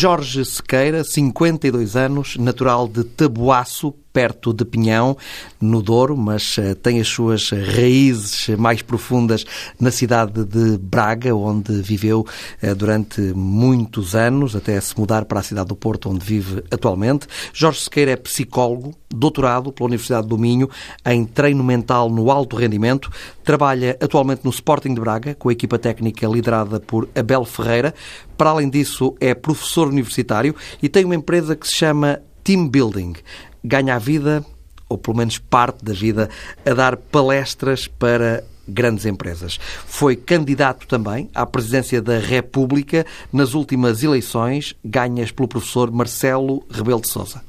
Jorge Sequeira, 52 anos, natural de Taboaço, perto de Pinhão, no Douro, mas uh, tem as suas raízes mais profundas na cidade de Braga, onde viveu uh, durante muitos anos, até se mudar para a cidade do Porto, onde vive atualmente. Jorge Sequeira é psicólogo, doutorado pela Universidade do Minho em treino mental no alto rendimento, trabalha atualmente no Sporting de Braga, com a equipa técnica liderada por Abel Ferreira. Para além disso, é professor universitário e tem uma empresa que se chama Team Building ganha a vida, ou pelo menos parte da vida, a dar palestras para grandes empresas. Foi candidato também à presidência da República nas últimas eleições, ganhas pelo professor Marcelo Rebelo de Sousa.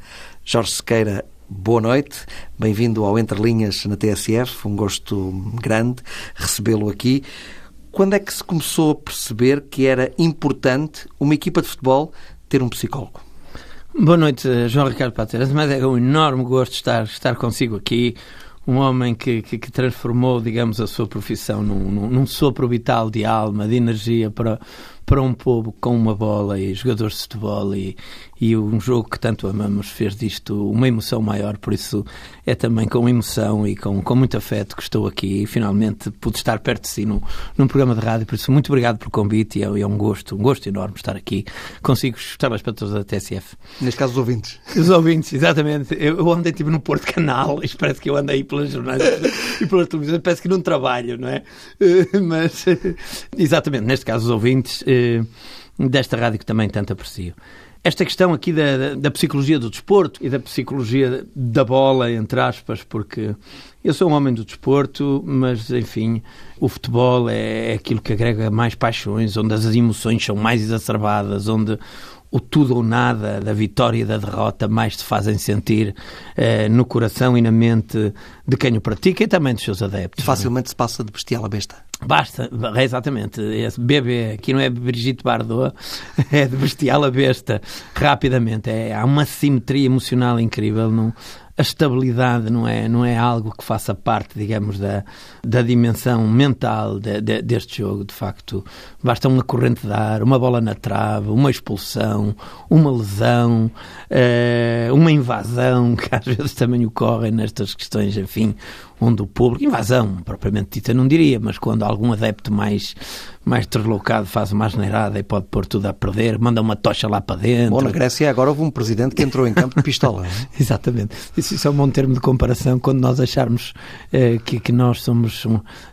Jorge Sequeira, boa noite, bem-vindo ao Entre Linhas na TSF, um gosto grande recebê-lo aqui. Quando é que se começou a perceber que era importante uma equipa de futebol ter um psicólogo? Boa noite, João Ricardo Pateras. Mas é um enorme gosto estar, estar consigo aqui. Um homem que, que, que transformou, digamos, a sua profissão num, num, num sopro vital de alma, de energia para, para um povo com uma bola e jogadores de futebol e, e um jogo que tanto amamos fez disto uma emoção maior, por isso é também com emoção e com, com muito afeto que estou aqui e finalmente pude estar perto de si num, num programa de rádio, por isso muito obrigado pelo convite e é, é um gosto, um gosto enorme estar aqui consigo, estavas para todos da TSF. Neste caso os ouvintes. Os ouvintes, exatamente. Eu, eu andei tipo no Porto Canal, e parece que eu andei pelas jornais e pela televisão, parece que não trabalho, não é? Mas, exatamente, neste caso os ouvintes desta rádio que também tanto aprecio. Esta questão aqui da, da, da, psicologia do desporto e da psicologia da bola, entre aspas, porque eu sou um homem do desporto, mas enfim, o futebol é, é aquilo que agrega mais paixões, onde as emoções são mais exacerbadas, onde o tudo ou nada da vitória e da derrota mais se fazem sentir eh, no coração e na mente de quem o pratica e também dos seus adeptos. Facilmente se passa de bestial a besta. Basta, é exatamente. Esse bebê, aqui não é Brigitte Bardot, é de bestial a besta, rapidamente. É, há uma simetria emocional incrível. Não, a estabilidade não é, não é algo que faça parte, digamos, da, da dimensão mental de, de, deste jogo. De facto, basta uma corrente de ar, uma bola na trave, uma expulsão, uma lesão, uh, uma invasão, que às vezes também ocorrem nestas questões, enfim, onde o público, invasão propriamente dita não diria, mas quando algum adepto mais, mais deslocado faz uma asneirada e pode pôr tudo a perder, manda uma tocha lá para dentro. Bom, na Grécia agora houve um presidente que entrou em campo de pistola. É? Exatamente. Isso, isso, é um bom termo de comparação quando nós acharmos eh, que, que nós somos,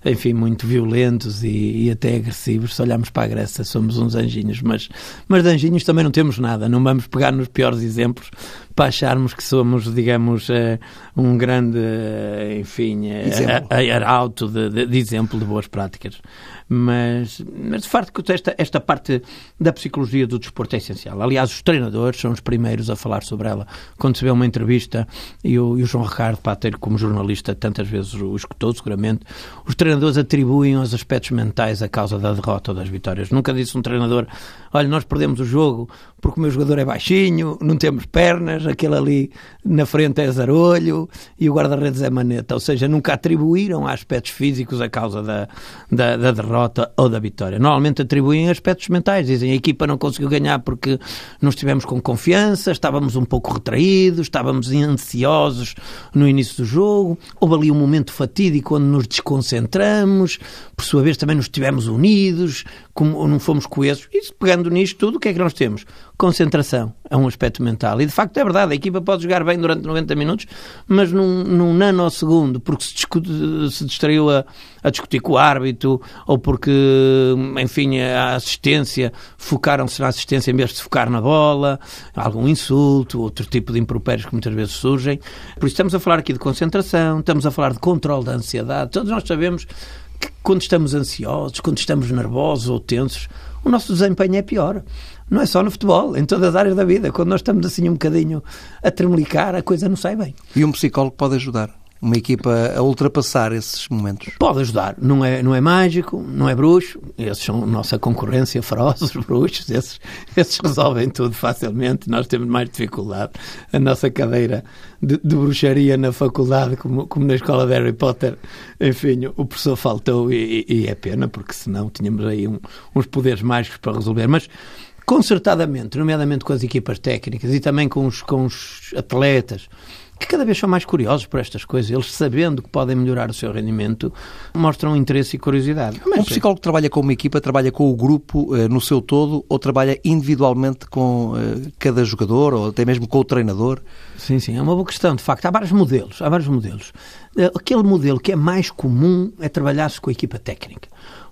enfim, muito violentos e, e, até agressivos. Se olharmos para a Grécia, somos uns anjinhos, mas, mas de anjinhos também não temos nada. Não vamos pegar nos piores exemplos para acharmos que somos, digamos, uh, um grande, uh, enfim, uh, arauto de, de, de, exemplo de boas práticas. Mas, mas de facto, esta, esta parte da psicologia do desporto é essencial. Aliás, os treinadores são os primeiros a falar sobre ela. Quando se vê uma entrevista, e o, e o João Ricardo Pater, como jornalista, tantas vezes o escutou, seguramente, os treinadores atribuem os aspectos mentais a causa da derrota ou das vitórias. Nunca disse um treinador, olha, nós perdemos o jogo porque o meu jogador é baixinho, não temos pernas, aquele ali na frente é zarolho e o guarda-redes é maneta. Ou seja, nunca atribuíram a aspectos físicos a causa da, da, da, derrota ou da vitória. Normalmente atribuem aspectos mentais. Dizem a equipa não conseguiu ganhar porque não estivemos com confiança, estávamos um pouco retraídos, estávamos ansiosos no início do jogo, houve ali um momento fatídico quando nos desconcentramos, por sua vez também nos estivemos unidos, como não fomos coesos. E pegando nisto tudo, o que é que nós temos? Concentração é um aspecto mental. E de facto é verdade, a equipa pode jogar bem durante 90 minutos, mas num, num nanosegundo, porque se, discute, se distraiu a, a, discutir com o árbitro, ou porque, enfim, a assistência, focaram-se na assistência em vez de focar na bola, algum insulto, outro tipo de impropérios que muitas vezes surgem. Por isso estamos a falar aqui de concentração, estamos a falar de controle da ansiedade. Todos nós sabemos que quando estamos ansiosos, quando estamos nervosos ou tensos, o nosso desempenho é pior. Não é só no futebol, em todas as áreas da vida. Quando nós estamos assim um bocadinho a tremelicar, a coisa não sai bem. E um psicólogo pode ajudar? Uma equipa a ultrapassar esses momentos? Pode ajudar. Não é, não é mágico, não é bruxo. Esses são nossa concorrência feroz, os bruxos. Esses, esses resolvem tudo facilmente. Nós temos mais dificuldade. A nossa cadeira de, de bruxaria na faculdade, como, como na escola de Harry Potter, enfim, o professor faltou e, e é pena, porque senão tínhamos aí um, uns poderes mágicos para resolver. Mas concertadamente, nomeadamente com as equipas técnicas e também com os, com os atletas, que cada vez são mais curiosos por estas coisas. Eles, sabendo que podem melhorar o seu rendimento, mostram interesse e curiosidade. Mas, um psicólogo que trabalha com uma equipa, trabalha com o grupo eh, no seu todo ou trabalha individualmente com eh, cada jogador ou até mesmo com o treinador? Sim, sim, é uma boa questão. De facto, há vários modelos. Há vários modelos. Eh, aquele modelo que é mais comum é trabalhar-se com a equipa técnica.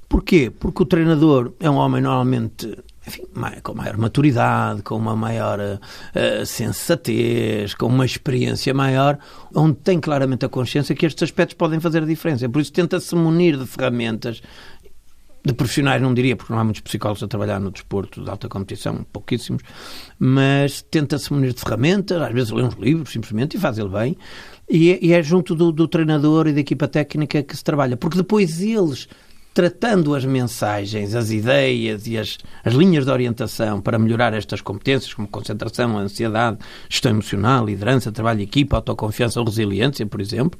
Porquê? Porque o treinador é um homem normalmente enfim, com maior maturidade, com uma maior uh, sensatez, com uma experiência maior, onde tem claramente a consciência que estes aspectos podem fazer a diferença. Por isso tenta-se munir de ferramentas de profissionais não diria, porque não há muitos psicólogos a trabalhar no desporto de alta competição, pouquíssimos, mas tenta-se munir de ferramentas, às vezes lê uns livros simplesmente e faz ele bem, e é, é junto do, do, treinador e da equipa técnica que se trabalha, porque depois eles tratando as mensagens, as ideias e as, as linhas de orientação para melhorar estas competências, como concentração, ansiedade, gestão emocional, liderança, trabalho de equipa, autoconfiança ou resiliência, por exemplo,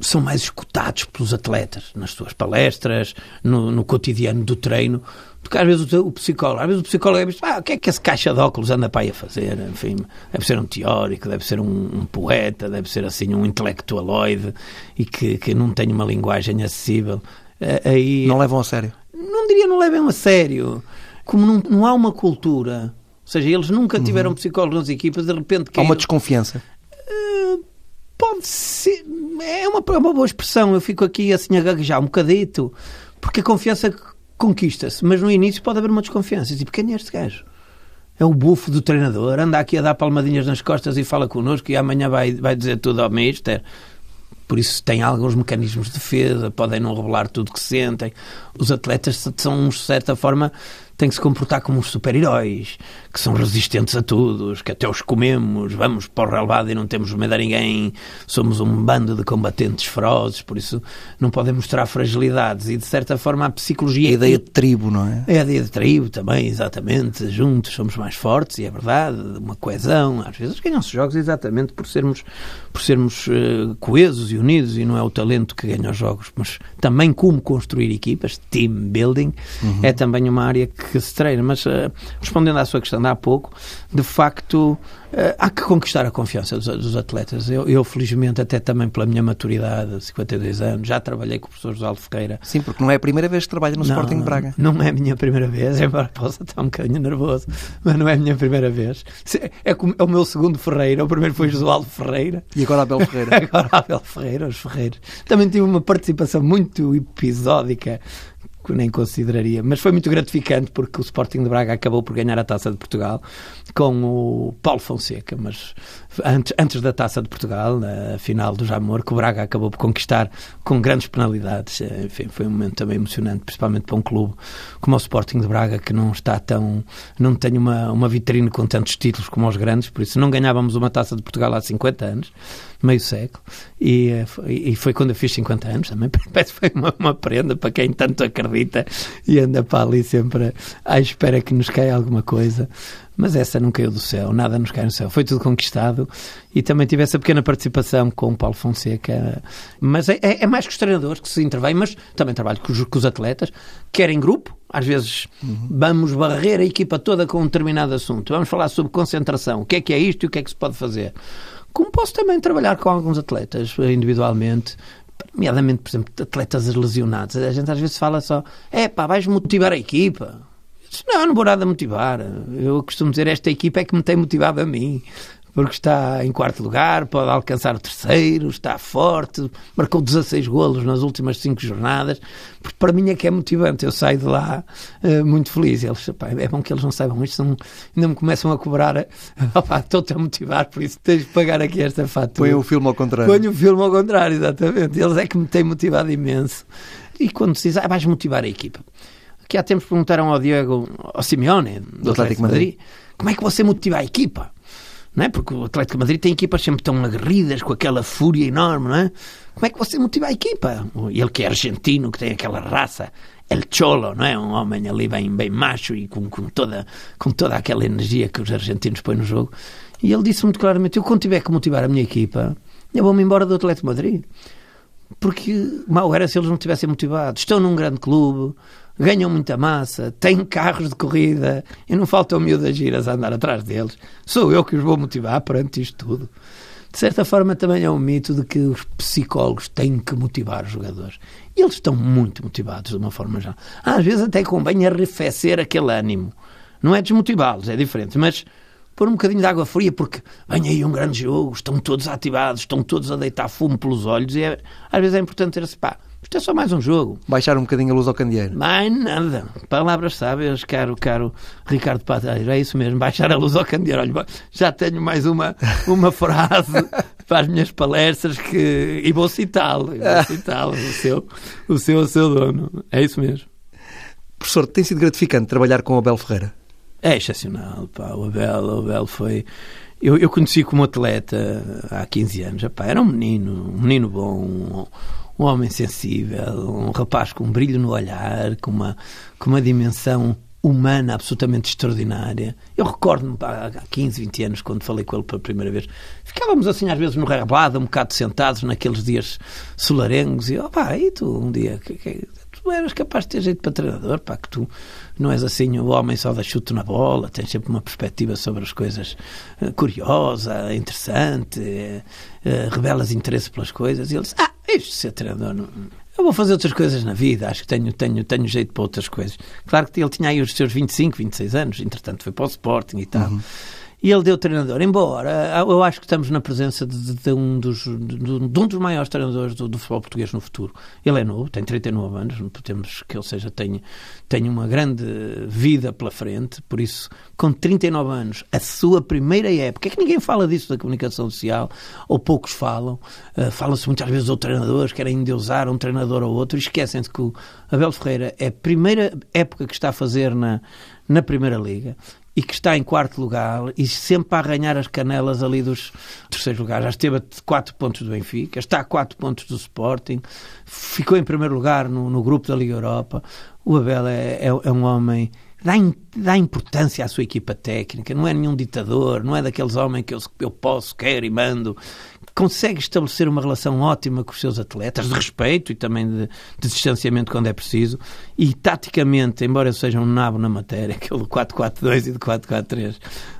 são mais escutados pelos atletas nas suas palestras, no, no cotidiano do treino, porque às vezes o, psicólogo, às vezes o psicólogo é visto, ah, o que é que esse caixa de óculos anda para aí a fazer? Enfim, deve ser um teórico, deve ser um, um poeta, deve ser assim um intelectualoide e que, que não tem uma linguagem acessível. Eh, aí, não levam a sério? Não diria não levam a sério. Como não, não há uma cultura, ou seja, eles nunca tiveram uhum. psicólogos nas equipas, de repente... Há uma desconfiança? Uh, pode ser... É uma, é uma boa expressão. Eu fico aqui assim a gaguejar um bocadito, porque a confiança conquista-se, mas no início pode haver uma desconfiança. Tipo, quem é este gajo? É o bufo do treinador, anda aqui a dar palmadinhas nas costas e fala connosco e amanhã vai, vai dizer tudo ao mister. Por isso têm alguns mecanismos de defesa, podem não revelar tudo que sentem. Os atletas são, de certa forma, têm que se comportar como uns super-heróis, que são resistentes a todos, que até os comemos, vamos para o relevado e não temos medo a ninguém, somos um bando de combatentes ferozes, por isso não podem mostrar fragilidades. E, de certa forma, a psicologia... A ideia de tribo, não é? É a ideia de tribo também, exatamente. Juntos somos mais fortes, e é verdade, uma coesão. Às vezes ganham-se jogos exatamente por sermos, por sermos uh, coesos e unidos, e não é o talento que ganha os jogos, mas também como construir equipas, team building, uhum. é também uma área que se treina. Mas uh, respondendo à sua questão há pouco, de facto Uh, há que conquistar a confiança dos, dos atletas. Eu, eu, felizmente, até também pela minha maturidade, 52 anos, já trabalhei com o professor José Ferreira. Sim, porque não é a primeira vez que trabalha no não, Sporting de Braga. Não é a minha primeira vez, embora possa estar um bocadinho nervoso, mas não é a minha primeira vez. É, é, é o meu segundo Ferreira, o primeiro foi Josualdo Ferreira. E agora Abel Ferreira. agora Abel Ferreira, os Ferreiros. Também tive uma participação muito episódica nem consideraria. Mas foi muito gratificante porque o Sporting de Braga acabou por ganhar a Taça de Portugal com o Paulo Fonseca, mas antes, antes da Taça de Portugal, na final do Jamor, que o Braga acabou por conquistar com grandes penalidades. Enfim, foi um momento também emocionante, principalmente para um clube como o Sporting de Braga, que não está tão. não tem uma, uma vitrine com tantos títulos como os grandes, por isso não ganhávamos uma Taça de Portugal há 50 anos, meio século, e, e foi quando eu fiz 50 anos também. Parece que foi uma, uma prenda para quem tanto acredita e anda para ali sempre à espera que nos caia alguma coisa mas essa não caiu do céu, nada nos caiu do céu, foi tudo conquistado e também tive essa pequena participação com o Paulo Fonseca, mas é, é, é mais que os treinadores que se intervêm, mas também trabalho com os, com os atletas, quer em grupo, às vezes uhum. vamos barrer a equipa toda com um determinado assunto, vamos falar sobre concentração, o que é que é isto e o que é que se pode fazer. Como posso também trabalhar com alguns atletas individualmente, nomeadamente, por exemplo, atletas lesionados. A gente às vezes fala só, é pá, vais motivar a equipa. Não, não vou nada motivar. Eu costumo dizer, esta equipa é que me tem motivado a mim. Porque está em quarto lugar, pode alcançar o terceiro, está forte, marcou 16 golos nas últimas 5 jornadas. Porque para mim é que é motivante. Eu saio de lá uh, muito feliz. Eles, pá, é bom que eles não saibam isto, não, ainda me começam a cobrar. Estou-te a motivar, por isso tens de pagar aqui esta fatura. Põe o filme ao contrário. Põe o filme ao contrário, exatamente. Eles é que me têm motivado imenso. E quando se diz, ah, vais motivar a equipa que há tempos perguntaram ao Diego, ao Simeone, do, do Atlético, Atlético Madrid, Madrid, como é que você motiva a equipa? Não é? Porque o Atlético Madrid tem equipas sempre tão aguerridas, com aquela fúria enorme, não é? Como é que você motiva a equipa? Ele que é argentino, que tem aquela raça, El Cholo, não é? Um homem ali bem, bem macho e com, com, toda, com toda aquela energia que os argentinos põem no jogo. E ele disse muito claramente: eu, quando tiver que motivar a minha equipa, eu vou-me embora do Atlético Madrid porque mal era se eles não estivessem motivados. Estão num grande clube, ganham muita massa, têm carros de corrida e não faltam miúdas giras a andar atrás deles. Sou eu que os vou motivar perante isto tudo. De certa forma, também é um mito de que os psicólogos têm que motivar os jogadores. E eles estão muito motivados, de uma forma já. Às vezes até convém arrefecer aquele ânimo. Não é desmotivá-los, é diferente, mas pôr um bocadinho de água fria, porque vem aí um grande jogo, estão todos ativados, estão todos a deitar fumo pelos olhos, e é, às vezes é importante ter esse pá. Isto é só mais um jogo. Baixar um bocadinho a luz ao candeeiro. Mais nada. Palavras sábias, caro, caro Ricardo Padeiro. É isso mesmo, baixar a luz ao candeeiro. Olha, já tenho mais uma, uma frase para as minhas palestras que... e vou citá-lo. Vou citá-lo, o seu, o seu, o seu dono. É isso mesmo. Professor, tem sido gratificante trabalhar com o Abel Ferreira? É excepcional, pá. O Abel, o Abel foi... Eu, eu conheci como atleta há 15 anos. Epá, era um menino, um menino bom, um, um homem sensível, um rapaz com um brilho no olhar, com uma, com uma dimensão humana absolutamente extraordinária. Eu recordo-me há 15, 20 anos, quando falei com ele pela primeira vez, ficávamos assim às vezes no rabado, um bocado sentados naqueles dias solarengos, e opá, e tu um dia, que, que, tu eras capaz de ter jeito para treinador, pá, que tu não és assim o homem só da chute na bola, tens sempre uma perspectiva sobre as coisas uh, curiosa, interessante, uh, uh, revelas interesse pelas coisas, e ele disse, ah, isto ser treinador não... Eu vou fazer outras coisas na vida, acho que tenho, tenho, tenho jeito para outras coisas. Claro que ele tinha aí os seus 25, 26 anos, entretanto foi para o Sporting e tal. Uhum e ele deu treinador. Embora eu acho que estamos na presença de, de um, dos, de, de, um dos maiores treinadores do, do, futebol português no futuro. Ele é novo, tem 39 anos, não podemos que ele seja tenha, tenha uma grande vida pela frente, por isso, com 39 anos, a sua primeira época, é que ninguém fala disso da comunicação social, ou poucos falam, uh, fala-se muitas vezes de treinadores, querem endeusar um treinador ou outro, e esquecem-se que o Abel Ferreira é a primeira época que está a fazer na, na Primeira Liga e que está em quarto lugar e sempre a arranhar as canelas ali dos terceiros lugares. Já esteve a quatro pontos do Benfica, está a quatro pontos do Sporting, ficou em primeiro lugar no, no grupo da Liga Europa. O Abel é, é, é um homem dá, dá importância à sua equipa técnica, não é nenhum ditador, não é daqueles homens que eu, eu posso, quero e mando, consegue estabelecer uma relação ótima com os seus atletas, de respeito e também de, de distanciamento quando é preciso, e taticamente, embora seja um nabo na matéria, aquele do 4-4-2 e do 4-4-3,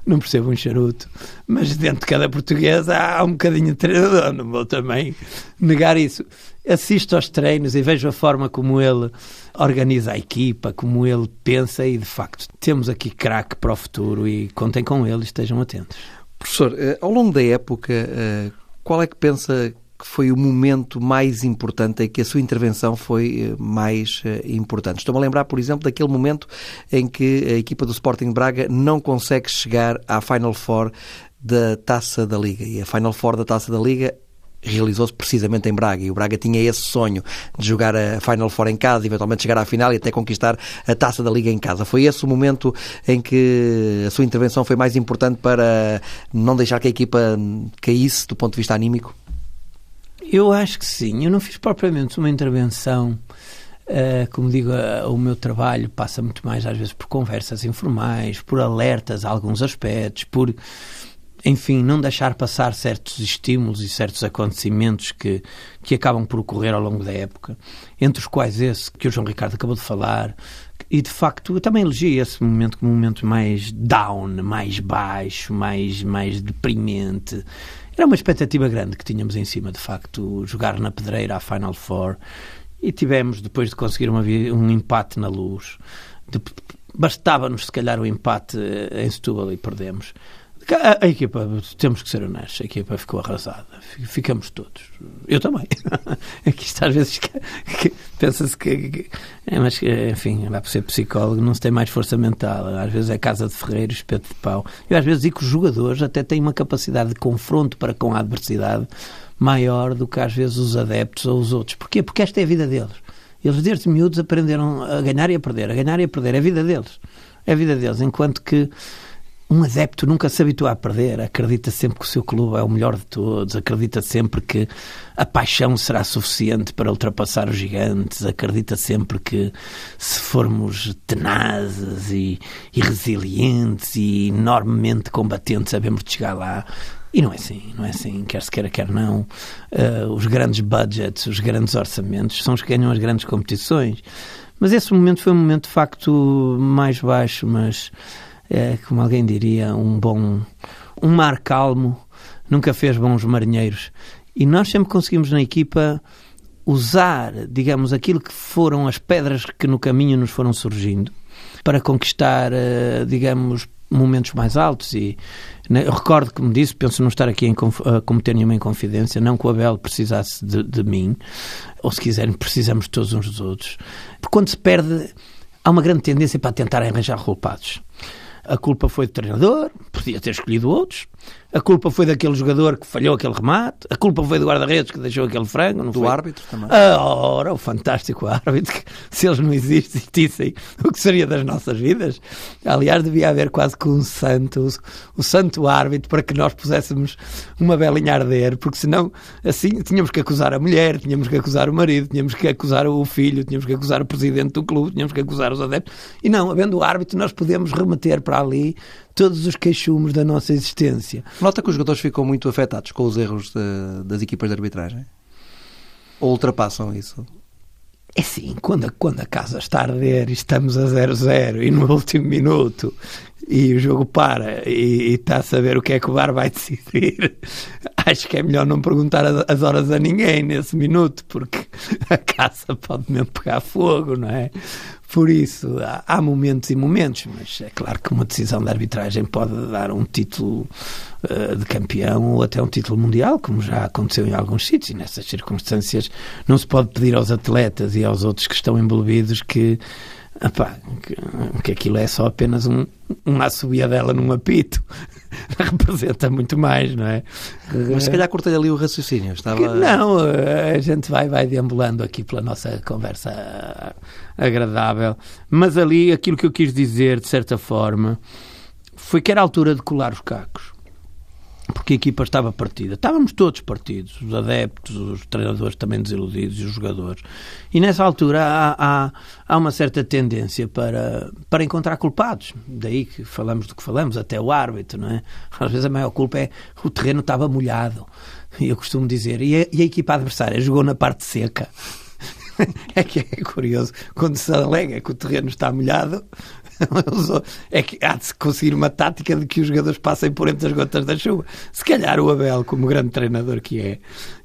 não percebo um charuto, mas dentro de cada português há um bocadinho de treinador, não vou também negar isso. Assisto aos treinos e vejo a forma como ele organiza a equipa, como ele pensa e, de facto, temos aqui craque para o futuro e contem com ele e estejam atentos. Professor, eh, ao longo da época, eh, qual é que pensa que foi o momento mais importante em que a sua intervenção foi eh, mais importante? Estou-me a lembrar, por exemplo, daquele momento em que a equipa do Sporting Braga não consegue chegar à Final Four da Taça da Liga. E a Final Four da Taça da Liga realizou-se precisamente em Braga e o Braga tinha esse sonho de jogar a Final Four em casa, eventualmente chegar à final e até conquistar a taça da Liga em casa. Foi esse o momento em que a sua intervenção foi mais importante para não deixar que a equipa caísse do ponto de vista anímico? Eu acho que sim. Eu não fiz propriamente uma intervenção. Uh, como digo, uh, o meu trabalho passa muito mais às vezes por conversas informais, por alertas a alguns aspectos, por enfim, não deixar passar certos estímulos e certos acontecimentos que, que acabam por ocorrer ao longo da época, entre os quais esse que o João Ricardo acabou de falar, e de facto eu também elegi esse momento como um momento mais down, mais baixo, mais, mais deprimente. Era uma expectativa grande que tínhamos em cima, de facto, jogar na pedreira à Final Four e tivemos, depois de conseguir uma, um empate na luz, bastava-nos se calhar o empate em Setúbal e perdemos a, a, equipa, temos que ser honestos, a equipa ficou arrasada. Ficamos todos. Eu também. Aqui está às vezes pensa-se que, que, é, mas enfim, vai por ser psicólogo, não se tem mais força mental. Às vezes é casa de ferreiro, espeto de pau. Eu às vezes digo que os jogadores até têm uma capacidade de confronto para com a adversidade maior do que às vezes os adeptos ou os outros. Porquê? Porque esta é a vida deles. Eles desde miúdos aprenderam a ganhar e a perder, a ganhar e a perder. É a vida deles. É a vida deles. Enquanto que um adepto nunca se habitua a perder, acredita sempre que o seu clube é o melhor de todos, acredita sempre que a paixão será suficiente para ultrapassar os gigantes, acredita sempre que se formos tenazes e, e resilientes e enormemente combatentes, sabemos de chegar lá. E não é assim, não é assim, quer se queira, quer não. Uh, os grandes budgets, os grandes orçamentos são os que ganham as grandes competições. Mas esse momento foi um momento de facto mais baixo, mas é, como alguém diria, um bom. Um mar calmo nunca fez bons marinheiros. E nós sempre conseguimos na equipa usar, digamos, aquilo que foram as pedras que no caminho nos foram surgindo para conquistar, eh, digamos, momentos mais altos e né, eu recordo que me disse, penso não estar aqui a cometer nenhuma inconfidência, não que o Abel precisasse de, de mim, ou se quiserem, precisamos todos uns dos outros. Porque quando se perde, há uma grande tendência para tentar arranjar culpados. A culpa foi do treinador, podia ter escolhido outros. A culpa foi daquele jogador que falhou aquele remate. A culpa foi do guarda-redes que deixou aquele frango. Do foi? árbitro também. Ah, ora, o fantástico árbitro. Que, se eles não existissem, o que seria das nossas vidas? Aliás, devia haver quase que um santo, o, santo árbitro, para que nós puséssemos uma belinha a arder, porque senão, assim, tínhamos que acusar a mulher, tínhamos que acusar o marido, tínhamos que acusar o filho, tínhamos que acusar o presidente do clube, tínhamos que acusar os adeptos. E não, havendo o árbitro, nós podemos remeter para ali todos os queixumes da nossa existência. Nota que os jogadores ficam muito afetados com os erros de, das equipas de arbitragem? Ou ultrapassam isso? É sim, quando quando a casa está a arder e estamos a 0-0 e no último minuto e o jogo para e, está a saber o que é que o VAR vai decidir, acho que é melhor não perguntar as horas a ninguém nesse minuto, porque a casa pode mesmo pegar fogo, não é? Por isso, há, momentos e momentos, mas é claro que uma decisão de arbitragem pode dar um título uh, de campeão ou até um título mundial, como já aconteceu em alguns sítios, e nessas circunstâncias não se pode pedir aos atletas e aos outros que estão envolvidos que Epá, que, que aquilo é só apenas um, uma assobiadela num apito. Representa muito mais, não é? Mas se calhar cortei ali o raciocínio. Estava... Que, não, a gente vai, vai deambulando aqui pela nossa conversa agradável. Mas ali aquilo que eu quis dizer, de certa forma, foi que era a altura de colar os cacos porque a equipa estava partida. Estávamos todos partidos, os adeptos, os treinadores também desiludidos e os jogadores. E nessa altura há, há, há, uma certa tendência para, para encontrar culpados. Daí que falamos do que falamos, até o árbitro, não é? Às vezes a maior culpa é o terreno estava molhado. E eu costumo dizer, e a, e a equipa adversária jogou na parte seca. é que é curioso, quando se alega que o terreno está molhado, é que há de se conseguir uma tática de que os jogadores passem por entre as gotas da chuva. Se calhar o Abel, como grande treinador que é,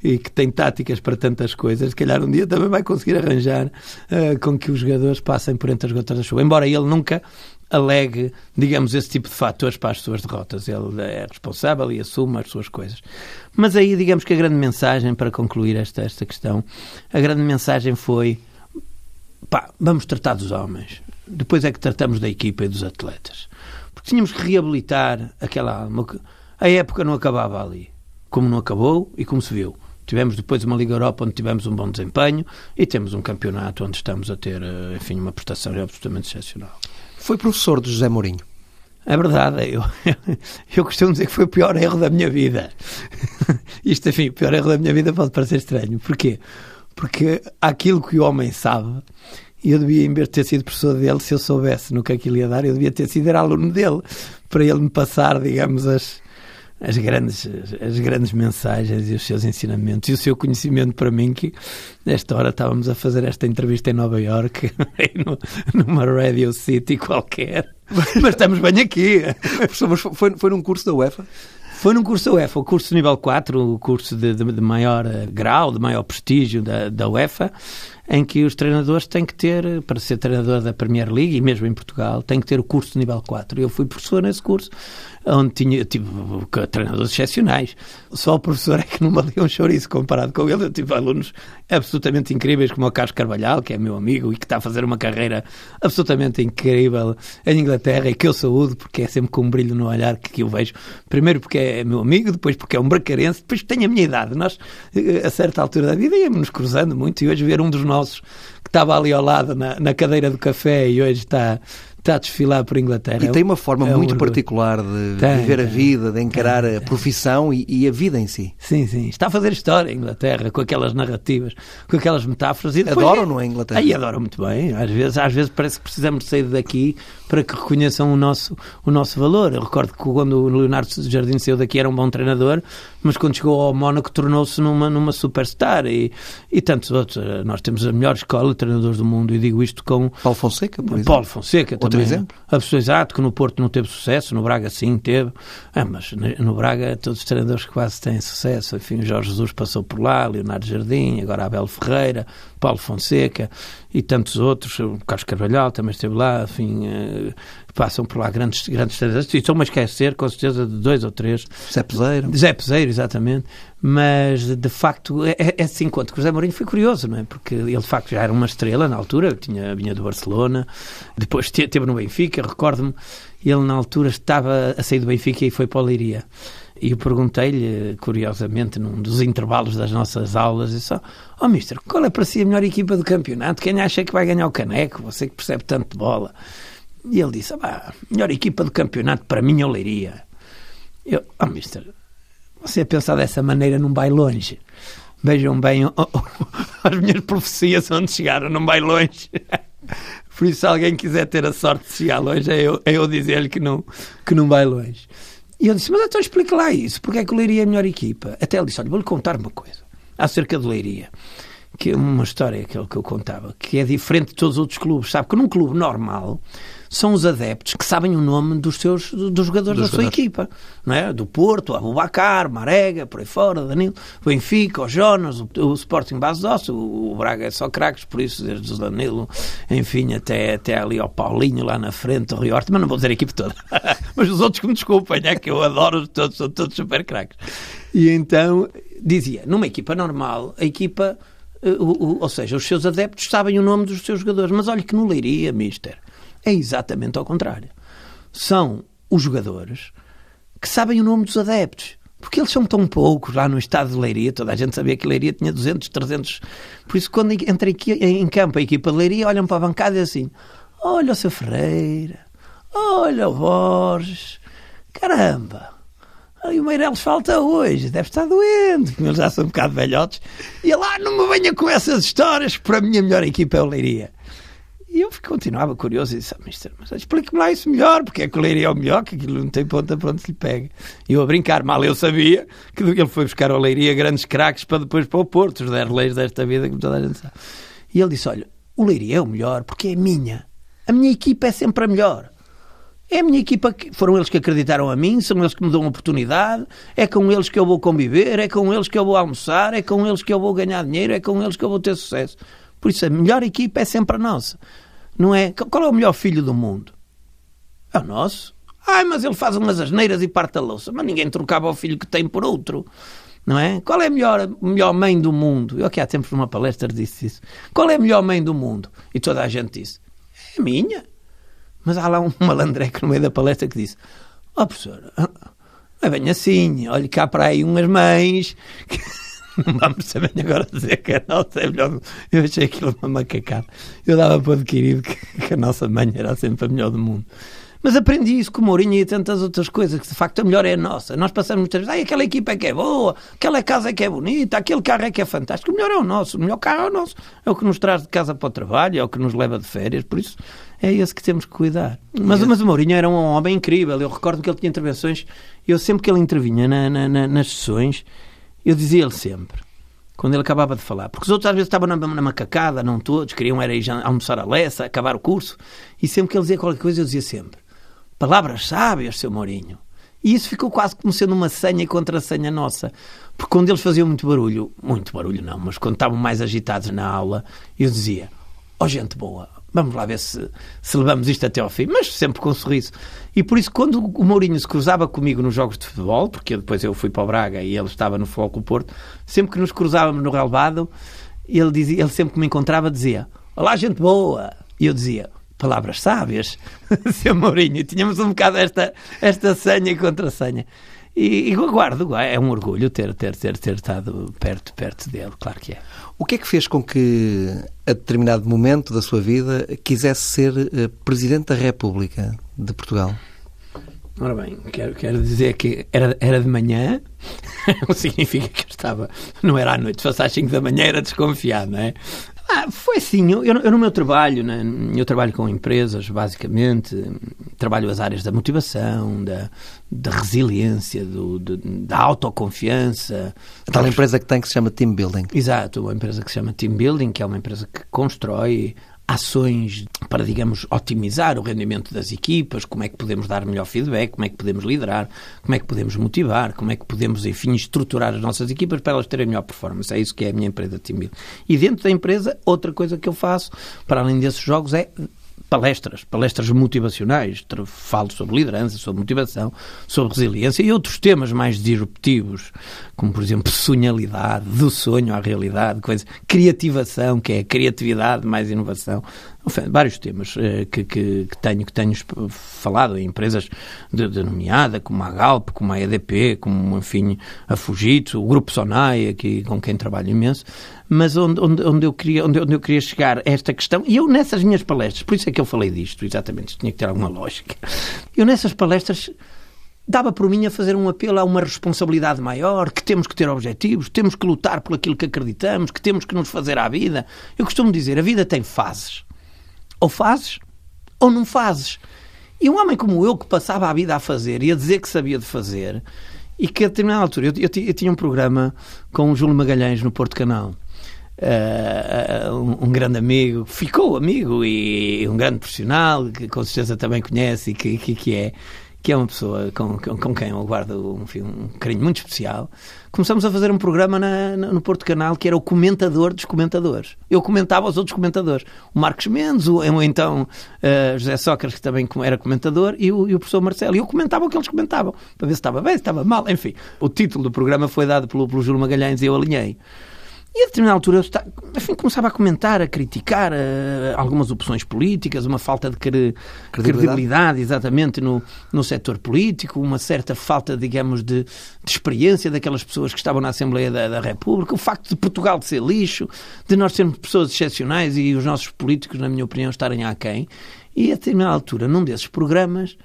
e que tem táticas para tantas coisas, se calhar um dia também vai conseguir arranjar uh, com que os jogadores passem por entre as gotas da chuva. Embora ele nunca alegue, digamos, esse tipo de fatores para as suas derrotas. Ele é responsável e assume as suas coisas. Mas aí, digamos que a grande mensagem, para concluir esta, esta questão, a grande mensagem foi pá, vamos tratar dos homens depois é que tratamos da equipa e dos atletas. Porque tínhamos que reabilitar aquela alma. A época não acabava ali. Como não acabou e como se viu. Tivemos depois uma Liga Europa onde tivemos um bom desempenho e temos um campeonato onde estamos a ter, eh, enfim, uma prestação absolutamente excepcional. Foi professor de José Mourinho. É verdade, eu, eu costumo dizer que foi o pior erro da minha vida. Isto, enfim, o pior erro da minha vida pode parecer estranho. Porquê? Porque aquilo que o homem sabe eu devia, em vez de ter sido professor dele, se eu soubesse no que aquilo ia dar, eu devia ter sido aluno dele, para ele me passar, digamos, as, as, grandes, as grandes mensagens e os seus ensinamentos e o seu conhecimento para mim, que nesta hora estávamos a fazer esta entrevista em Nova York, numa Radio City qualquer, mas estamos bem aqui. foi, foi num curso da UEFA? Foi num curso da UEFA, o curso nível 4, o curso de, de, de maior grau, de maior prestígio da, da UEFA, em que os treinadores têm que ter, para ser treinador da Premier League e mesmo em Portugal, têm que ter o curso de nível 4. Eu fui professor nesse curso onde tinha tive treinadores excepcionais. Só o professor é que não valia um chouriço comparado com ele. Eu tive alunos absolutamente incríveis, como o Carlos Carvalhal, que é meu amigo e que está a fazer uma carreira absolutamente incrível em Inglaterra e que eu saúdo, porque é sempre com um brilho no olhar que eu vejo. Primeiro porque é meu amigo, depois porque é um bracarense, depois tem a minha idade. Nós, a certa altura da vida, íamos nos cruzando muito e hoje ver um dos nossos que estava ali ao lado na, na cadeira do café e hoje está está a desfilar por Inglaterra. E tem uma forma é um muito orgulho. particular de Tem, viver a tem, vida, de encarar tem, a profissão e, e a vida em si. Sim, sim. Está a fazer história em Inglaterra, com aquelas narrativas, com aquelas metáforas. E depois- Adoram, não é, Inglaterra? Aí adoram muito bem. Às vezes, às vezes parece que precisamos sair daqui para que reconheçam o nosso, o nosso valor. Eu recordo que quando o Leonardo Jardim saiu daqui era um bom treinador, mas quando chegou ao Mónaco tornou-se numa, numa superstar. E, e tantos outros. Nós temos a melhor escola de treinadores do mundo e digo isto com Paulo Fonseca, por exemplo. Paulo Fonseca Outro também. exemplo? Exato que no Porto não teve sucesso, no Braga sim teve. Ah, mas no Braga todos os treinadores quase têm sucesso. Enfim, o Jorge Jesus passou por lá, Leonardo Jardim, agora Abel Ferreira, Paulo Fonseca e tantos outros. O Carlos Carvalhal também esteve lá. Enfim, eh, passam por lá grandes, grandes treinadores. E estou-me a esquecer, com certeza, de dois ou três. Zé Peseiro. Zé Peseiro, exatamente. Mas, de facto, é, é assim, enquanto que o José Mourinho foi curioso, não é? Porque ele, de facto, já era uma estrela na altura, tinha, vinha do Barcelona, depois te- teve no Benfica, recordo-me, ele na altura estava a sair do Benfica e foi para o Leiria. E eu perguntei-lhe, curiosamente, num dos intervalos das nossas aulas, disse, oh, mister, qual é para si a melhor equipa do campeonato? Quem acha que vai ganhar o caneco? Você que percebe tanto de bola. E ele disse, ah, melhor equipa do campeonato para mim é o Leiria. Eu, oh, mister, você a pensar dessa maneira não vai longe. Vejam bem as minhas profecias onde chegaram, não vai longe. Por isso, se alguém quiser ter a sorte de chegar longe, é eu, é eu dizer-lhe que não, que não vai longe. E eu disse, mas então explique lá isso, porque é que o Leiria é a melhor equipa? Até ele disse, olha, vou-lhe contar uma coisa acerca do Leiria, que é uma história que, que eu contava, que é diferente de todos os outros clubes, sabe? Que num clube normal são os adeptos que sabem o nome dos seus dos jogadores Dos da sua jogadores. equipa, não é? Do Porto, Abubacar, Marega, por aí fora, Danilo, Benfica, o Jonas, o, o Sporting Base Doce, o, o Braga é só craques, por isso, desde o Danilo, enfim, até, até ali ao Paulinho lá na frente, o Rio Horta, mas não vou dizer a equipe toda. mas os outros que me desculpem, é que eu adoro todos, são todos super craques. E então, dizia, numa equipa normal, a equipa, eh, ou seja, os seus adeptos sabem o nome dos seus jogadores, mas olha que no Leiria, mister, é exatamente ao contrário. São os jogadores que sabem o nome dos adeptos. Porque eles são tão poucos lá no estado de Leiria, toda a gente sabia que Leiria tinha 200, 300. Por isso, quando entra em campo a equipa de Leiria, olham para a bancada e assim: Olha o seu Ferreira, olha o Borges, caramba, aí o Meireles falta hoje, deve estar doente, porque eles já são um bocado velhotes. E ele, ah, não me venha com essas histórias, para a melhor equipa é o Leiria. E eu continuava curioso e disse, ah, mister, mas explique-me lá isso melhor, porque é que o Leiria é o melhor, que aquilo não tem ponta para onde se lhe pega. E eu a brincar, mal eu sabia que ele foi buscar ao Leiria grandes craques para depois para o Porto, os derleis desta vida, como toda a gente sabe. E ele disse, olha, o Leiria é o melhor porque é minha. A minha equipa é sempre a melhor. É a minha equipa, que foram eles que acreditaram a mim, são eles que me dão oportunidade, é com eles que eu vou conviver, é com eles que eu vou almoçar, é com eles que eu vou ganhar dinheiro, é com eles que eu vou ter sucesso. Por isso, a melhor equipa é sempre a nossa. Não é? Qual é o melhor filho do mundo? É o nosso. Ai, mas ele faz umas asneiras e parte a louça. Mas ninguém trocava o filho que tem por outro. Não é? Qual é a melhor, melhor mãe do mundo? Eu aqui há tempos numa palestra disse isso. Qual é a melhor mãe do mundo? E toda a gente disse, é a minha. Mas há lá um malandreco no meio da palestra que disse: Ó oh, professor, é bem assim, olhe cá para aí umas mães. que Não vamos também agora dizer que a nossa é melhor. Eu achei aquilo uma macacada. Eu dava para adquirido que, que a nossa mãe era sempre a melhor do mundo. Mas aprendi isso com o Mourinho e tantas outras coisas, que de facto a melhor é a nossa. Nós passamos muitas vezes, ai, aquela equipa é que é boa, aquela casa é que é bonita, aquele carro é que é fantástico. O melhor é o nosso, o melhor carro é o nosso. É o que nos traz de casa para o trabalho, é o que nos leva de férias, por isso é esse que temos que cuidar. Mas, mas o Mourinho era um homem incrível. Eu recordo que ele tinha intervenções, eu sempre que ele intervinha na, na, na, nas sessões, eu dizia-lhe sempre, quando ele acabava de falar, porque os outros às vezes estavam na, na macacada, não todos, queriam era ir almoçar a Lessa, acabar o curso, e sempre que ele dizia qualquer coisa, eu dizia sempre, palavras sábias, seu Mourinho. E isso ficou quase como sendo uma senha e contra-senha nossa. Porque quando eles faziam muito barulho, muito barulho não, mas quando estavam mais agitados na aula, eu dizia: Ó oh, gente boa, vamos lá ver se, se levamos isto até ao fim, mas sempre com um sorriso. E por isso, quando o Mourinho se cruzava comigo nos jogos de futebol, porque depois eu fui para o Braga e ele estava no Futebol com Porto, sempre que nos cruzávamos no relevado, ele, dizia, ele sempre que me encontrava dizia: Olá, gente boa! E eu dizia: palavras sábias, seu Mourinho. Tínhamos um bocado esta, esta senha e contra-senha. E, e guardo, é um orgulho ter, ter, ter, ter estado perto, perto dele, claro que é. O que é que fez com que, a determinado momento da sua vida, quisesse ser eh, Presidente da República de Portugal? Ora bem, quero, quero dizer que era, era de manhã, não significa que eu estava, não era à noite, se fosse às 5 da manhã era desconfiado, não é? Ah, foi assim, eu, eu, no meu trabalho, né, eu trabalho com empresas, basicamente, trabalho as áreas da motivação, da, da resiliência, do, de, da autoconfiança. A tal empresa que tem que se chama Team Building. Exato, uma empresa que se chama Team Building, que é uma empresa que constrói ações para, digamos, otimizar o rendimento das equipas, como é que podemos dar melhor feedback, como é que podemos liderar, como é que podemos motivar, como é que podemos, enfim, estruturar as nossas equipas para elas terem melhor performance. É isso que é a minha empresa Team E dentro da empresa, outra coisa que eu faço, para além desses jogos, é palestras, palestras motivacionais, falo sobre liderança, sobre motivação, sobre resiliência e outros temas mais disruptivos, como por exemplo sonhalidade, do sonho à realidade, coisa, criativação, que é a criatividade mais inovação, vários temas eh, que, que, que, tenho, que tenho falado em empresas de, de nomeada, como a Galp, como a EDP, como, enfim, a Fujitsu, o Grupo Sonai, aqui, com quem trabalho imenso, mas onde, onde, onde, eu queria, onde, onde eu queria chegar a esta questão, e eu nessas minhas palestras, por isso é que eu falei disto, exatamente, tinha que ter alguma lógica, eu nessas palestras dava por mim a fazer um apelo a uma responsabilidade maior, que temos que ter objetivos, temos que lutar por aquilo que acreditamos, que temos que nos fazer à vida. Eu costumo dizer, a vida tem fases. Ou fazes, ou não fazes. E um homem como eu, que passava a vida a fazer e a dizer que sabia de fazer, e que a determinada altura, eu, eu, eu tinha um programa com o Júlio Magalhães no Porto Canal, Uh, um, um, grande amigo, ficou amigo e um grande profissional que com certeza também conhece e que, que, que é que é uma pessoa com, com, com quem eu guardo enfim, um carinho muito especial, começamos a fazer um programa na, na, no Porto Canal que era o comentador dos comentadores. Eu comentava os outros comentadores. O Marcos Mendes, o, então uh, José Sócrates, que também era comentador, e o, e o professor Marcelo. E eu comentava o que eles comentavam, para ver se estava bem, se estava mal, enfim. O título do programa foi dado pelo, pelo Júlio Magalhães e eu alinhei. E a determinada altura eu está, enfim, começava a comentar, a criticar uh, algumas opções políticas, uma falta de cre... credibilidade. credibilidade, exatamente, no, no setor político, uma certa falta, digamos, de, de experiência daquelas pessoas que estavam na Assembleia da, da, República, o facto de Portugal de ser lixo, de nós sermos pessoas excepcionais e os nossos políticos, na minha opinião, estarem aquém. E a determinada altura, num desses programas,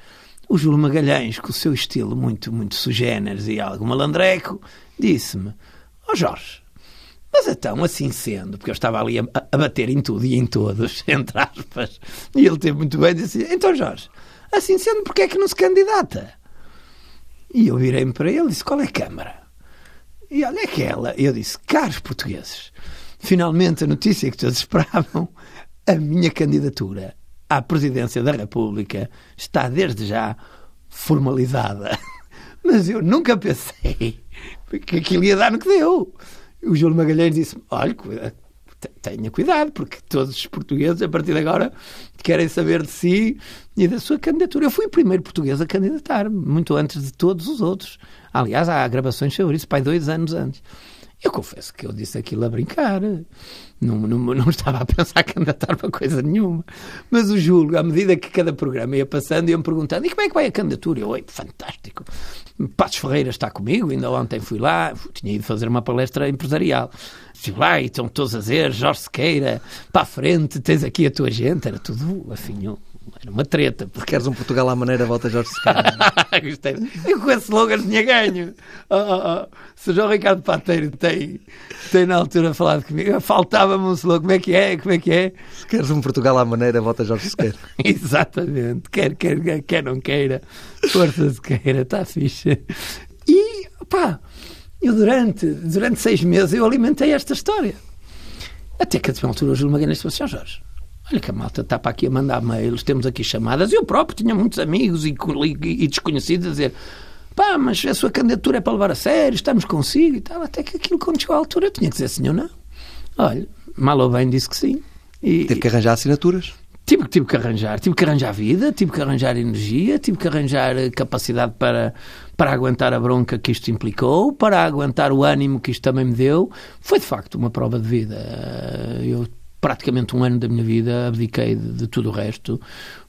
o Júlio Magalhães, com o seu estilo muito, muito sugéneres e algo malandreco, disse-me: Ó oh Jorge mas então, assim sendo, porque eu estava ali a, a, bater em tudo e em todos, entre aspas, e ele teve muito bem, disse: Então, Jorge, assim sendo, porque é que não se candidata? E eu virei-me para ele e disse: Qual é a Câmara? E olha aquela. E eu disse: Caros portugueses, finalmente a notícia que todos esperavam, a minha candidatura à presidência da República está desde já formalizada. Mas eu nunca pensei que aquilo ia dar no que deu o Júlio Magalhães disse: olha, tenha cuidado, porque todos os portugueses, a partir de agora, querem saber de si e da sua candidatura. Eu fui o primeiro português a candidatar, muito antes de todos os outros. Aliás, há gravações sobre isso, pai, dois anos antes. Eu confesso que eu disse aquilo a brincar. Não, não, não estava a pensar candidatar para coisa nenhuma. Mas o Júlio, à medida que cada programa ia passando, ia-me perguntando: e como é que vai a candidatura? Eu, fantástico. Passos Ferreira está comigo, ainda ontem fui lá, tinha ido fazer uma palestra empresarial. Estive lá e estão todos a dizer: Jorge Sequeira, para a frente, tens aqui a tua gente. Era tudo assim, era uma treta. Porque queres um Portugal à maneira, volta Jorge Sequeira. Gostei. Eu com esse slogan tinha ganho. Oh, oh, oh. Se o João Ricardo Pateiro tem, tem na altura falado comigo, faltava-me um slogan. Como é que é? Como é que é? Se queres um Portugal à maneira, volta Jorge Sequeira. Exatamente. Quer, quer, quer não queira. Força Sequeira, está fixe. E, pá, eu durante, durante seis meses eu alimentei esta história. Até que a altura o Júlio Magalhães disse assim, Jorge, Olha que a malta está para aqui a mandar mails, temos aqui chamadas. Eu próprio tinha muitos amigos e, e, e desconhecidos a dizer pá, mas a sua candidatura é para levar a sério, estamos consigo e tal. Até que aquilo, quando chegou à altura, eu tinha que dizer sim ou não. Olha, mal ou bem disse que sim. E, Teve que arranjar assinaturas? Tive, tive que arranjar. Tive que arranjar vida, tive que arranjar energia, tive que arranjar eh, capacidade para, para aguentar a bronca que isto implicou, para aguentar o ânimo que isto também me deu. Foi, de facto, uma prova de vida. Eu praticamente um ano da minha vida abdiquei de, de tudo o resto,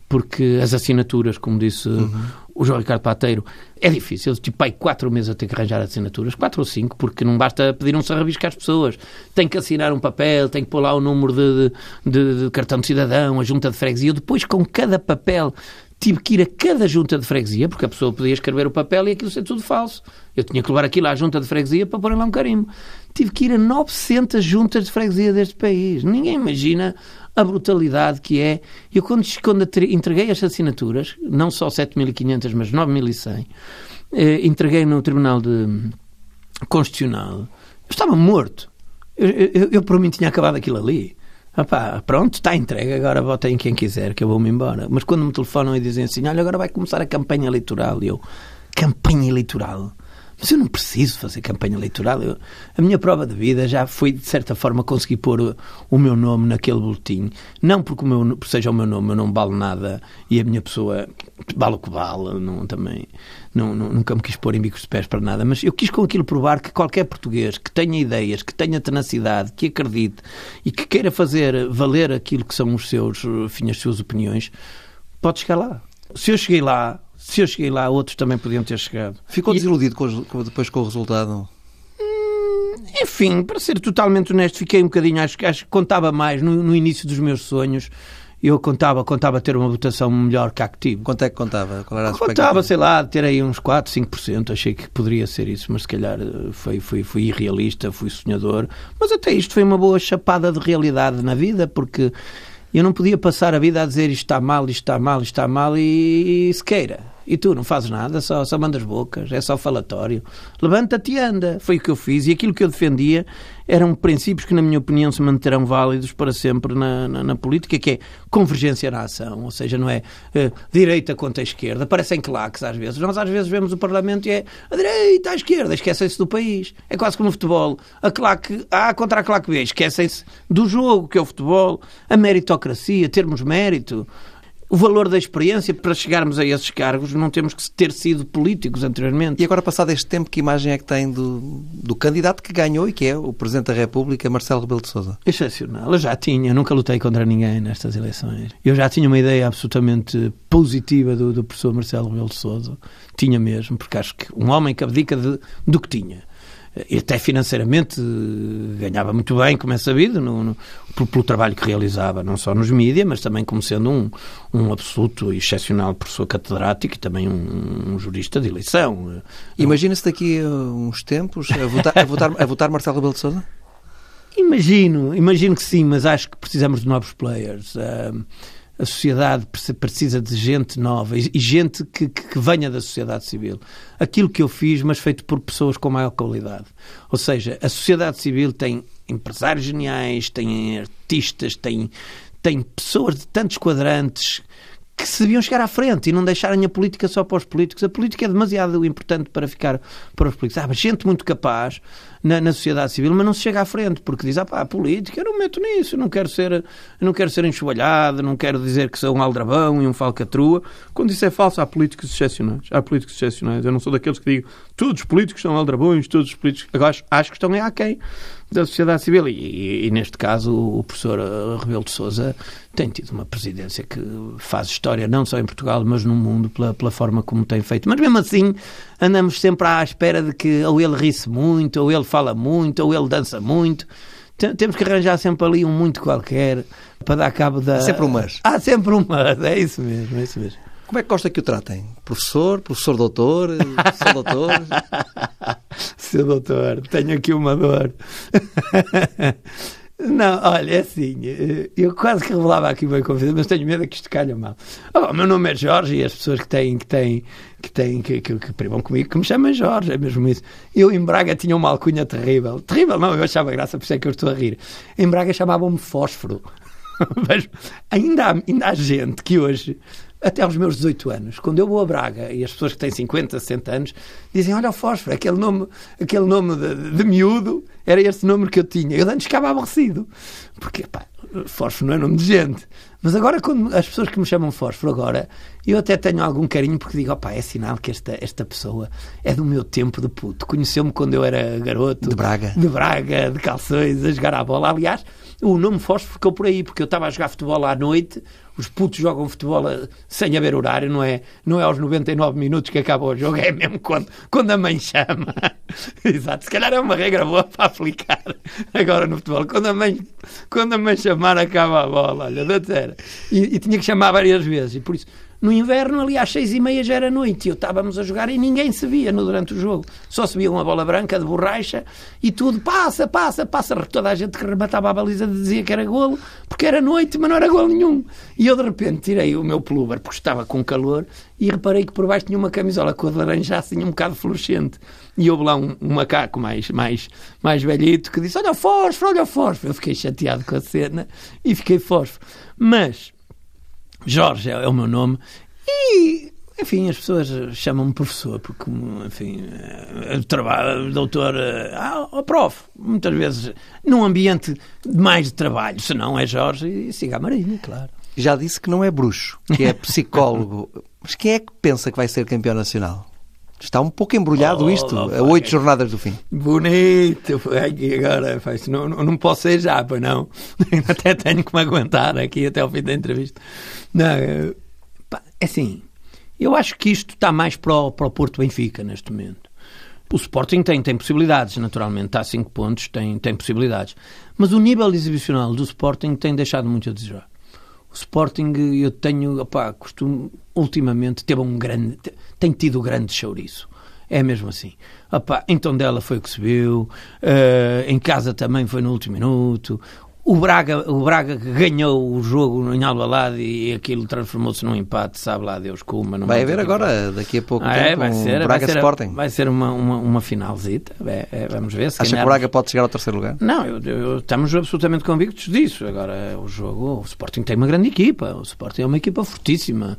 porque as assinaturas, como disse uhum. o João Ricardo Pateiro, é difícil, tipo, pai, quatro meses a ter que arranjar assinaturas, quatro ou cinco, porque não basta pedir um sarrabisco às pessoas, tem que assinar um papel, tem que pôr lá o número de, de, de cartão de cidadão, a junta de freguesia, depois com cada papel tive que ir a cada junta de freguesia, porque a pessoa podia escrever o papel e aquilo ser tudo falso. Eu tinha que levar aquilo à junta de freguesia para pôr lá um carimbo. Tive que ir a 900 juntas de freguesia deste país. Ninguém imagina a brutalidade que é. Eu, quando, quando entreguei as assinaturas, não só 7.500, mas 9.100, eh, entreguei no Tribunal de Constitucional, eu estava morto. Eu, eu, eu, por mim, tinha acabado aquilo ali. Epá, pronto, está entregue, agora votem quem quiser, que eu vou-me embora. Mas quando me telefonam e dizem assim, olha, agora vai começar a campanha eleitoral, e eu, campanha eleitoral? Mas eu não preciso fazer campanha eleitoral. Eu, a minha prova de vida já foi, de certa forma, conseguir pôr o, o meu nome naquele boletim. Não porque o meu, seja o meu nome, eu não vale nada e a minha pessoa vale o que vale. Não, também, não, não, nunca me quis pôr em bicos de pés para nada. Mas eu quis com aquilo provar que qualquer português que tenha ideias, que tenha tenacidade, que acredite e que queira fazer valer aquilo que são os seus, enfim, as suas opiniões, pode chegar lá. Se eu cheguei lá, se eu cheguei lá, outros também podiam ter chegado. Ficou desiludido com, com, depois com o resultado? Hum, enfim, para ser totalmente honesto, fiquei um bocadinho, acho, acho que contava mais no, no início dos meus sonhos eu contava, contava ter uma votação melhor que a que tive. Quanto é que contava? Qual era a contava, sei lá, ter aí uns 4, 5%. Achei que poderia ser isso, mas se calhar eh, foi, foi, fui irrealista, fui sonhador. Mas até isto foi uma boa chapada de realidade na vida, porque eu não podia passar a vida a dizer isto está mal, isto está mal, isto está mal e, e se queira. E tu não fazes nada, só, só mandas bocas, é só falatório. Levanta-te e anda. Foi o que eu fiz. E aquilo que eu defendia eram princípios que, na minha opinião, se manterão válidos para sempre na, na, na política, que é convergência na ação. Ou seja, não é uh, direita contra a esquerda. Parecem claques às vezes. Nós às vezes vemos o Parlamento e é a direita, a esquerda. Esquecem-se do país. É quase como no futebol. A claque A contra a claque B. Esquecem-se do jogo, que é o futebol. A meritocracia, termos mérito o valor da experiência para chegarmos a esses cargos não temos que ter sido políticos anteriormente. E agora, passado este tempo, que imagem é que tem do, do candidato que ganhou e que é o Presidente da República, Marcelo Rebelo de Sousa? Excepcional. Eu já tinha, nunca lutei contra ninguém nestas eleições. Eu já tinha uma ideia absolutamente positiva do, do professor Marcelo Rebelo de Sousa. Tinha mesmo, porque acho que um homem que abdica de, do que tinha e até financeiramente ganhava muito bem, como é sabido, no, no, pelo, trabalho que realizava, não só nos mídias, mas também como sendo um, um absoluto e excepcional professor catedrático e também um, um jurista de eleição. Imagina-se daqui a uns tempos a votar, a votar, a votar Marcelo Rebelo de Sousa? Imagino, imagino que sim, mas acho que precisamos de novos players. Uh, a sociedade precisa de gente nova e gente que, que, venha da sociedade civil. Aquilo que eu fiz, mas feito por pessoas com maior qualidade. Ou seja, a sociedade civil tem empresários geniais, tem artistas, tem, tem pessoas de tantos quadrantes que se deviam chegar à frente e não deixarem a política só para os políticos. A política é demasiado importante para ficar para os políticos. Há gente muito capaz na, na sociedade civil, mas não se chega à frente, porque diz, ah pá, a política, eu não meto nisso, eu não quero ser, não quero ser enxovalhado, não quero dizer que sou um aldrabão e um falcatrua. Quando isso é falso, há políticos excepcionais. Há políticos excepcionais. Eu não sou daqueles que digo, todos os políticos são aldrabões, todos os políticos... Agora, acho que estão em aquém da sociedade civil. E, e, neste caso, o professor eh, Rebelo de Souza tem tido uma presidência que faz história, não só em Portugal, mas no mundo, pela, pela forma como tem feito. Mas mesmo assim, andamos sempre à espera de que ou ele ri-se muito, ou ele fala muito, ou ele dança muito. Temos que arranjar sempre ali um muito qualquer para dar cabo da. Há sempre um mas. Há sempre um mas, é isso mesmo, é isso mesmo. Como é que gosta que o tratem? Professor? Professor doutor? Seu doutor? Seu doutor, tenho aqui uma dor. Não, olha, é assim, eh, eu quase que revelava aqui uma confiança, mas tenho medo que isto calhe mal. Oh, o meu nome é Jorge e as pessoas que têm, que têm, que têm, que, que, que primam comigo, que me chamam Jorge, é mesmo isso. Eu em Braga tinha uma alcunha terrível. Terrível não, eu achava graça, por isso é que eu estou a rir. Em Braga chamavam-me Fósforo. Mas ainda há, ainda há gente que hoje até aos meus 18 anos, quando eu vou a Braga e as pessoas que têm 50, 60 anos dizem: Olha o fósforo, aquele nome, aquele nome de, de miúdo era esse nome que eu tinha. Eu antes ficava aborrecido, porque pá, fósforo não é nome de gente. Mas agora, quando as pessoas que me chamam fósforo, agora eu até tenho algum carinho porque digo: opá, é sinal que esta, esta pessoa é do meu tempo de puto. Conheceu-me quando eu era garoto. De Braga. De Braga, de calções, a jogar à bola. Aliás, o nome fósforo ficou por aí, porque eu estava a jogar futebol à noite, os putos jogam futebol sem haver horário, não é, não é aos 99 minutos que acaba o jogo, é mesmo quando, quando a mãe chama. Exato, se calhar é uma regra boa para aplicar agora no futebol. Quando a mãe, quando a mãe chamar, acaba a bola, olha, da terra. E, e tinha que chamar várias vezes, e por isso no inverno, ali às seis e meia já era noite e eu estávamos a jogar e ninguém se via no, durante o jogo. Só se via uma bola branca de borracha e tudo passa, passa, passa. Toda a gente que rematava a baliza dizia que era golo, porque era noite, mas não era golo nenhum. E eu de repente tirei o meu pullover, porque estava com calor, e reparei que por baixo tinha uma camisola cor de laranja assim um bocado fluorescente. E houve lá um, um, macaco mais, mais, mais velhito que disse: Olha o fósforo, olha o fósforo. Eu fiquei chateado com a cena e fiquei fósforo. Mas Jorge é o meu nome. E, enfim, as pessoas chamam-me professor, porque, enfim, eh, trabalho, doutor, eh, ah, oh, prof, muitas vezes num ambiente mais de trabalho, se não é Jorge e siga a Marinha, claro. Já disse que não é bruxo, que é psicólogo. Mas quem é que pensa que vai ser campeão nacional? Está um pouco embrulhado oh, isto, a oito jornadas do fim. Bonito, agora não, não posso ser já, pois não. Até tenho que me aguentar aqui até ao fim da entrevista. Não, é assim, eu acho que isto está mais para o, para o Porto Benfica neste momento. O Sporting tem, tem possibilidades, naturalmente, está a 5 pontos, tem, tem possibilidades. Mas o nível exibicional do Sporting tem deixado muito a desejar. Sporting, eu tenho, opá, costumo, ultimamente, teve um grande, tem tido grande chouriço. É mesmo assim. Opa, então dela foi o que se viu, uh, em casa também foi no último minuto. O Braga, o Braga ganhou o jogo em Alvalade e aquilo transformou-se num empate, sabe lá Deus como. Vai haver agora, daqui a pouco ah, tempo, é, vai ser, Braga vai ser, Sporting. Vai ser uma, uma, uma finalzita, é, é, vamos ver. Se Acha ganharmos... que o Braga pode chegar ao terceiro lugar? Não, eu, eu, estamos absolutamente convictos disso. Agora, o jogo, o Sporting tem uma grande equipa, o Sporting é uma equipa fortíssima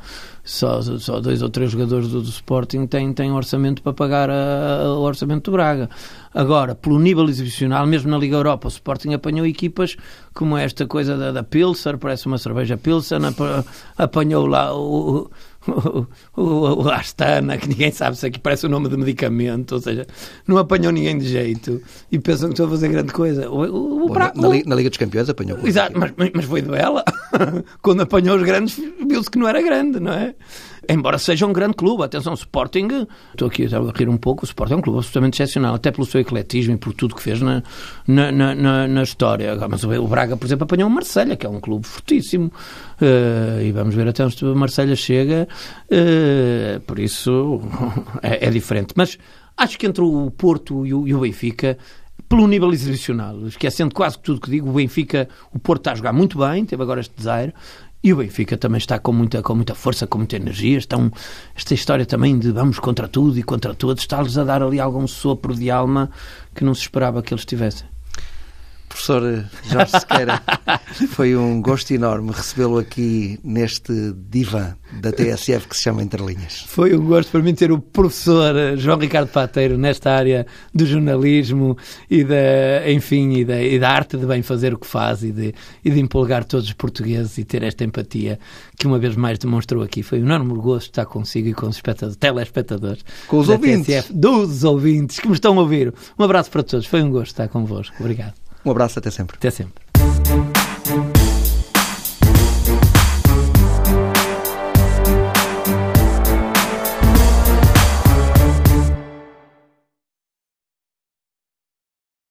só, só dois ou três jogadores do, do Sporting têm, têm orçamento para pagar a, a, o orçamento do Braga. Agora, pelo nível exibicional, mesmo na Liga Europa, o Sporting apanhou equipas como esta coisa da, da Pilser, parece uma cerveja Pilsen, apanhou lá o, o, o, o Astana, que ninguém sabe se aqui parece o nome de medicamento, ou seja, não apanhou ninguém de jeito e pensam que estão a fazer grande coisa. O, o, Bom, na, na, Liga, na, Liga dos Campeões apanhou. Exato, mas, mas foi de bela. Quando apanhou os grandes, viu-se que não era grande, não é? Embora seja um grande clube, atenção, Sporting, estou aqui a rir um pouco, o Sporting é um clube absolutamente excepcional, até pelo seu ecletismo e por tudo que fez na, na, na, na história. Mas o Braga, por exemplo, apanhou o Marselha, que é um clube fortíssimo, uh, e vamos ver até onde o Marselha chega, uh, por isso é, é, diferente. Mas acho que entre o Porto e o, e o Benfica pelo nível exibicional, esquecendo quase tudo que digo, o Benfica, o Porto está a jogar muito bem, teve agora este desaire, e o Benfica também está com muita, com muita força, com muita energia. Estão, esta história também de vamos contra tudo e contra todos está-lhes a dar ali algum sopro de alma que não se esperava que eles tivessem. Professor Jorge Sequeira, foi um gosto enorme recebê-lo aqui neste divã da TSF que se chama Entre Linhas. Foi um gosto para mim ter o professor João Ricardo Pateiro nesta área do jornalismo e da, enfim, e da, e da arte de bem fazer o que faz e de, e de empolgar todos os portugueses e ter esta empatia que uma vez mais demonstrou aqui. Foi um enorme gosto estar consigo e com os telespectadores. Com os ouvintes. TSF, dos ouvintes que me estão a ouvir. Um abraço para todos. Foi um gosto estar convosco. Obrigado. Um abraço, até sempre. Até sempre.